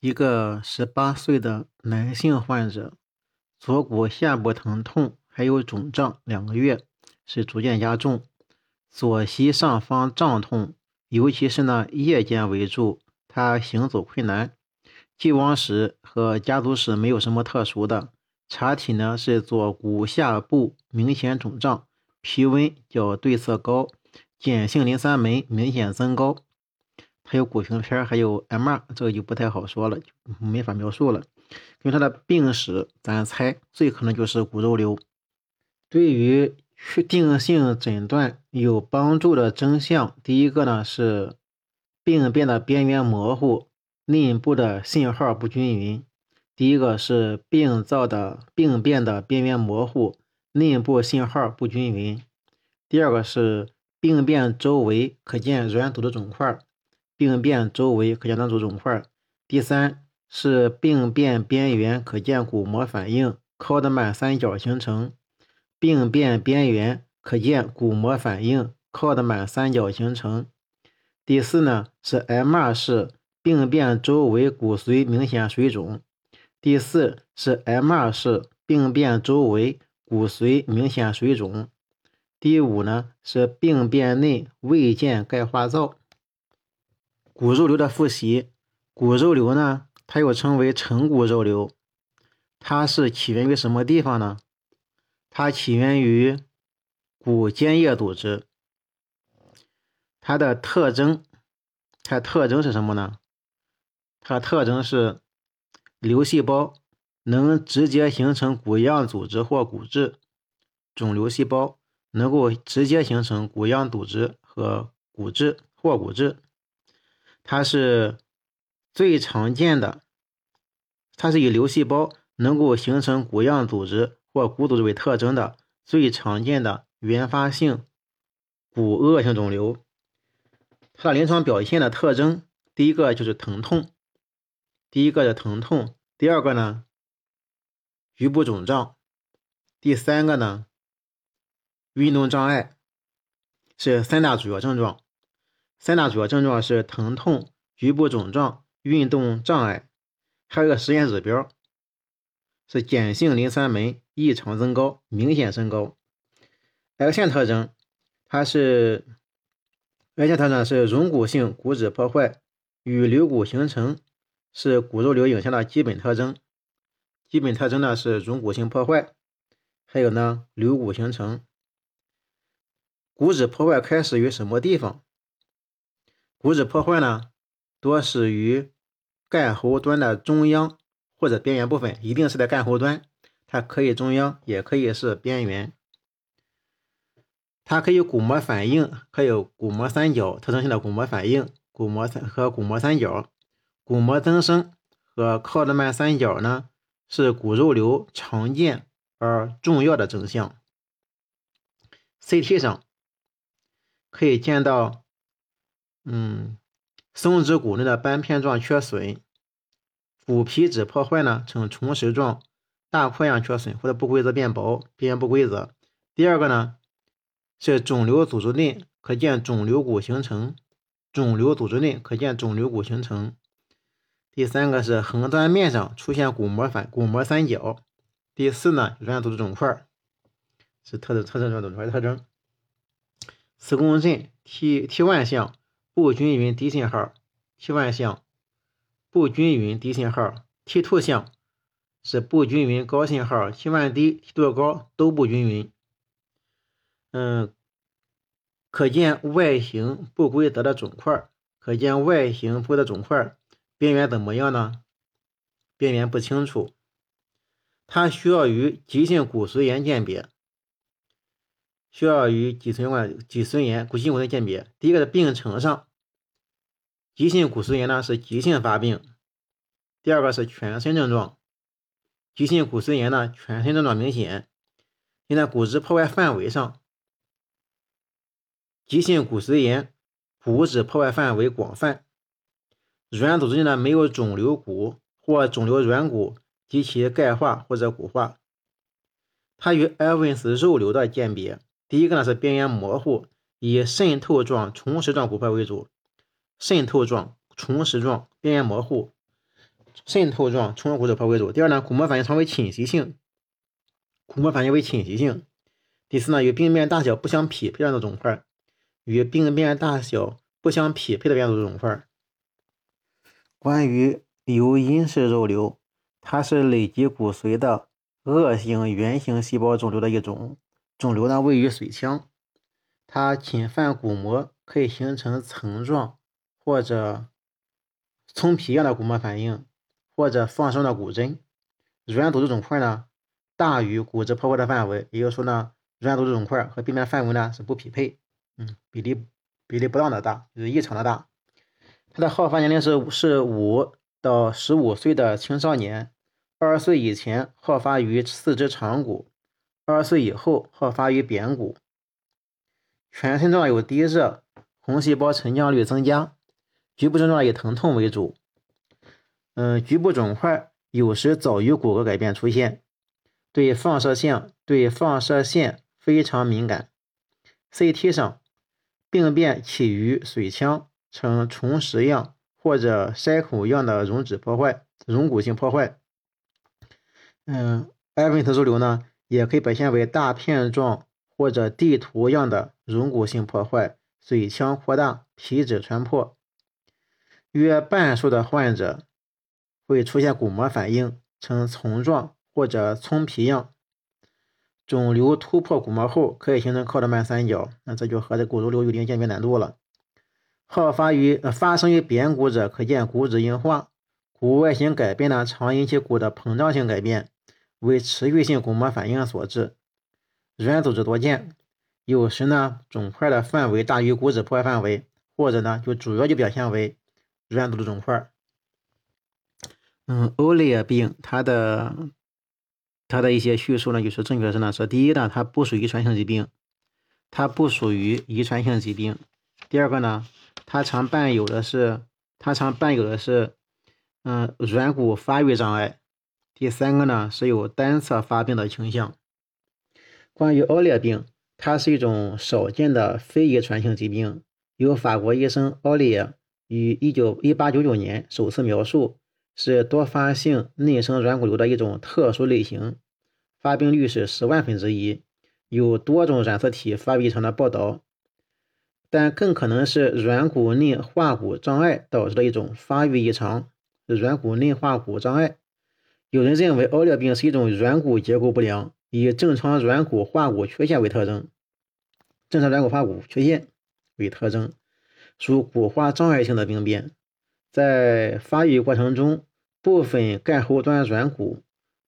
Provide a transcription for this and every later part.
一个十八岁的男性患者，左骨下部疼痛还有肿胀两个月，是逐渐加重。左膝上方胀痛，尤其是呢夜间为主，他行走困难。既往史和家族史没有什么特殊的。查体呢是左骨下部明显肿胀，皮温较对侧高，碱性磷酸酶明显增高。还有骨屏片，还有 MR，这个就不太好说了，就没法描述了。根据他的病史，咱猜最可能就是骨肉瘤。对于确定性诊断有帮助的征象，第一个呢是病变的边缘模糊，内部的信号不均匀。第一个是病灶的病变的边缘模糊，内部信号不均匀。第二个是病变周围可见软组织肿块。病变周围可见软组肿块。第三是病变边缘可见骨膜反应，考德曼三角形成。病变边缘可见骨膜反应，考德曼三角形成。第四呢是 MR 式病变周围骨髓明显水肿。第四是 MR 式病变周围骨髓明显水肿。第五呢是病变内未见钙化灶。骨肉瘤的复习，骨肉瘤呢，它又称为成骨肉瘤，它是起源于什么地方呢？它起源于骨间叶组织。它的特征，它的特征是什么呢？它的特征是瘤细胞能直接形成骨样组织或骨质，肿瘤细胞能够直接形成骨样组织和骨质或骨质。它是最常见的，它是以瘤细胞能够形成骨样组织或骨组织为特征的最常见的原发性骨恶性肿瘤。它的临床表现的特征，第一个就是疼痛，第一个是疼痛，第二个呢，局部肿胀，第三个呢，运动障碍，是三大主要症状。三大主要症状是疼痛、局部肿胀、运动障碍，还有个实验指标是碱性磷酸酶异常增高，明显升高。X 线特征，它是 X 线特征是溶骨性骨质破坏与瘤骨形成，是骨肉瘤影像的基本特征。基本特征呢是溶骨性破坏，还有呢瘤骨形成。骨质破坏开始于什么地方？骨质破坏呢，多始于干喉端的中央或者边缘部分，一定是在干喉端，它可以中央，也可以是边缘。它可以骨膜反应，还有骨膜三角特征性的骨膜反应，骨膜三和骨膜三角，骨膜增生和考德曼三角呢，是骨肉瘤常见而重要的征象。CT 上可以见到。嗯，松脂骨内的斑片状缺损，骨皮质破坏呢呈虫食状、大块样缺损或者不规则变薄，边缘不规则。第二个呢是肿瘤组织内可见肿瘤骨形成，肿瘤组织内可见肿瘤骨形成。第三个是横断面上出现骨膜反骨膜三角。第四呢软组织肿块是特征特征软组织块特征。磁共振 T T 万项。不均匀低信号，T one 项不均匀低信号，T two 项是不均匀高信号，T one 低 T two 高都不均匀。嗯，可见外形不规则的肿块，可见外形不规则肿块，边缘怎么样呢？边缘不清楚，它需要与急性骨髓炎鉴别，需要与脊髓管脊髓炎、骨性骨髓鉴别。第一个是病程上。急性骨髓炎呢是急性发病，第二个是全身症状，急性骨髓炎呢全身症状明显。现在骨质破坏范围上，急性骨髓炎骨质破坏范围广泛，软组织呢没有肿瘤骨或肿瘤软骨及其钙化或者骨化。它与埃文斯肉瘤的鉴别，第一个呢是边缘模糊，以渗透状、虫实状骨块为主。渗透状、虫实状、边缘模糊，渗透状冲骨质破为主。第二呢，骨膜反应常为侵袭性，骨膜反应为侵袭性。第四呢，与病变大小不相匹配的肿块，与病变大小不相匹配的变组织肿块。关于有隐式肉瘤，它是累积骨髓的恶性圆形细胞肿瘤的一种。肿瘤呢位于髓腔，它侵犯骨膜，可以形成层状或者葱皮样的骨膜反应，或者放生的骨针。软组织肿块呢大于骨质破坏的范围，也就是说呢。软组织肿块和病变范围呢是不匹配，嗯，比例比例不当的大，就是异常的大。它的好发年龄是是五到十五岁的青少年，二十岁以前好发于四肢长骨，二十岁以后好发于扁骨。全身状有低热、红细胞沉降率增加，局部症状以疼痛为主。嗯，局部肿块有时早于骨骼改变出现，对放射线对放射线。非常敏感。CT 上，病变起于髓腔，呈虫食样或者筛孔样的溶脂破坏、溶骨性破坏。嗯，埃文特肿瘤呢，也可以表现为大片状或者地图样的溶骨性破坏，髓腔扩大，皮质穿破。约半数的患者会出现骨膜反应，呈丛状或者葱皮样。肿瘤突破骨膜后，可以形成靠德曼三角，那这就和这骨肉瘤有一定鉴别难度了。好发于发生于扁骨者，可见骨质硬化，骨外形改变呢，常引起骨的膨胀性改变，为持续性骨膜反应所致。软组织多见，有时呢肿块的范围大于骨质破坏范围，或者呢就主要就表现为软组织肿块。嗯，欧利尔病它的。它的一些叙述呢，就是正确的是呢，说第一呢，它不属于遗传性疾病，它不属于遗传性疾病。第二个呢，它常伴有的是，它常伴有的是，嗯，软骨发育障碍。第三个呢，是有单侧发病的倾向。关于奥列病，它是一种少见的非遗传性疾病，由法国医生奥列于一九一八九九年首次描述。是多发性内生软骨瘤的一种特殊类型，发病率是十万分之一，有多种染色体发育异常的报道，但更可能是软骨内化骨障碍导致的一种发育异常。软骨内化骨障碍，有人认为奥列病是一种软骨结构不良，以正常软骨化骨缺陷为特征，正常软骨化骨缺陷为特征，属骨化障碍性的病变，在发育过程中。部分干喉端软骨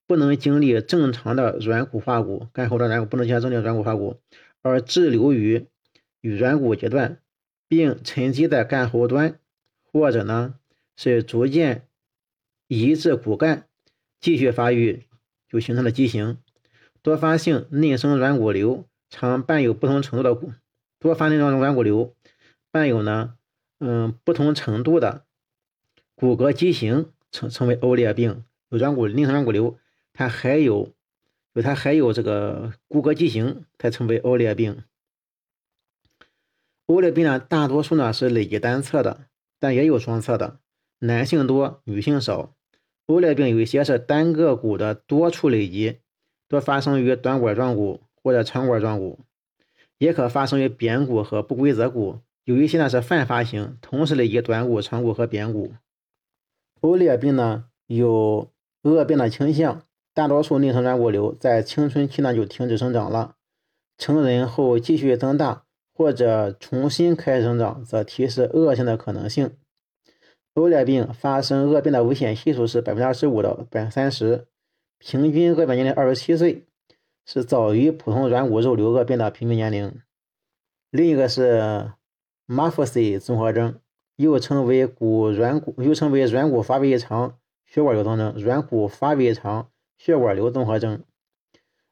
不能经历正常的软骨化骨，干喉端软骨不能经历正常软骨化骨，而滞留于与软骨阶段，并沉积在干喉端，或者呢是逐渐移至骨干，继续发育，就形成了畸形。多发性内生软骨瘤常伴有不同程度的骨，多发内生软骨瘤伴有呢，嗯，不同程度的骨骼畸形。称称为欧列病，有软骨内生软骨瘤，它还有，就它还有这个骨骼畸形，才称为欧列病。欧列病呢，大多数呢是累积单侧的，但也有双侧的，男性多，女性少。欧列病有一些是单个骨的多处累积，多发生于短管状骨或者长管状骨，也可发生于扁骨和不规则骨。有一些呢是泛发型，同时累积短骨、长骨和扁骨。欧列病呢有恶变的倾向，大多数内生软骨瘤在青春期呢就停止生长了，成人后继续增大或者重新开始生长，则提示恶性的可能性。欧列病发生恶变的危险系数是百分之二十五到百分之三十，平均恶变年龄二十七岁，是早于普通软骨肉瘤恶变的平均年龄。另一个是马夫西综合征。又称为骨软骨，又称为软骨发育异常血管瘤综合征、软骨发育异常血管瘤综合征、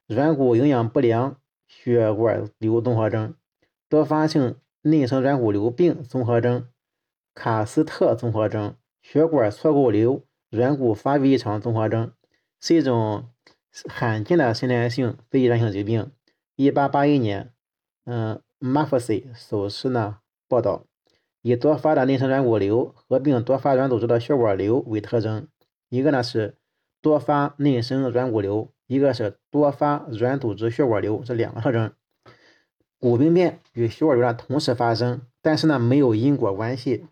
软骨营养不良血管瘤综合征、多发性内生软骨瘤病综合征、卡斯特综合征、血管错构瘤软骨发育异常综合征，是一种罕见的先天性非遗传性疾病。一八八一年，嗯，马夫西首次呢报道。以多发的内生软骨瘤合并多发软组织的血管瘤为特征，一个呢是多发内生软骨瘤，一个是多发软组织血管瘤，这两个特征。骨病变与血管瘤呢同时发生，但是呢没有因果关系。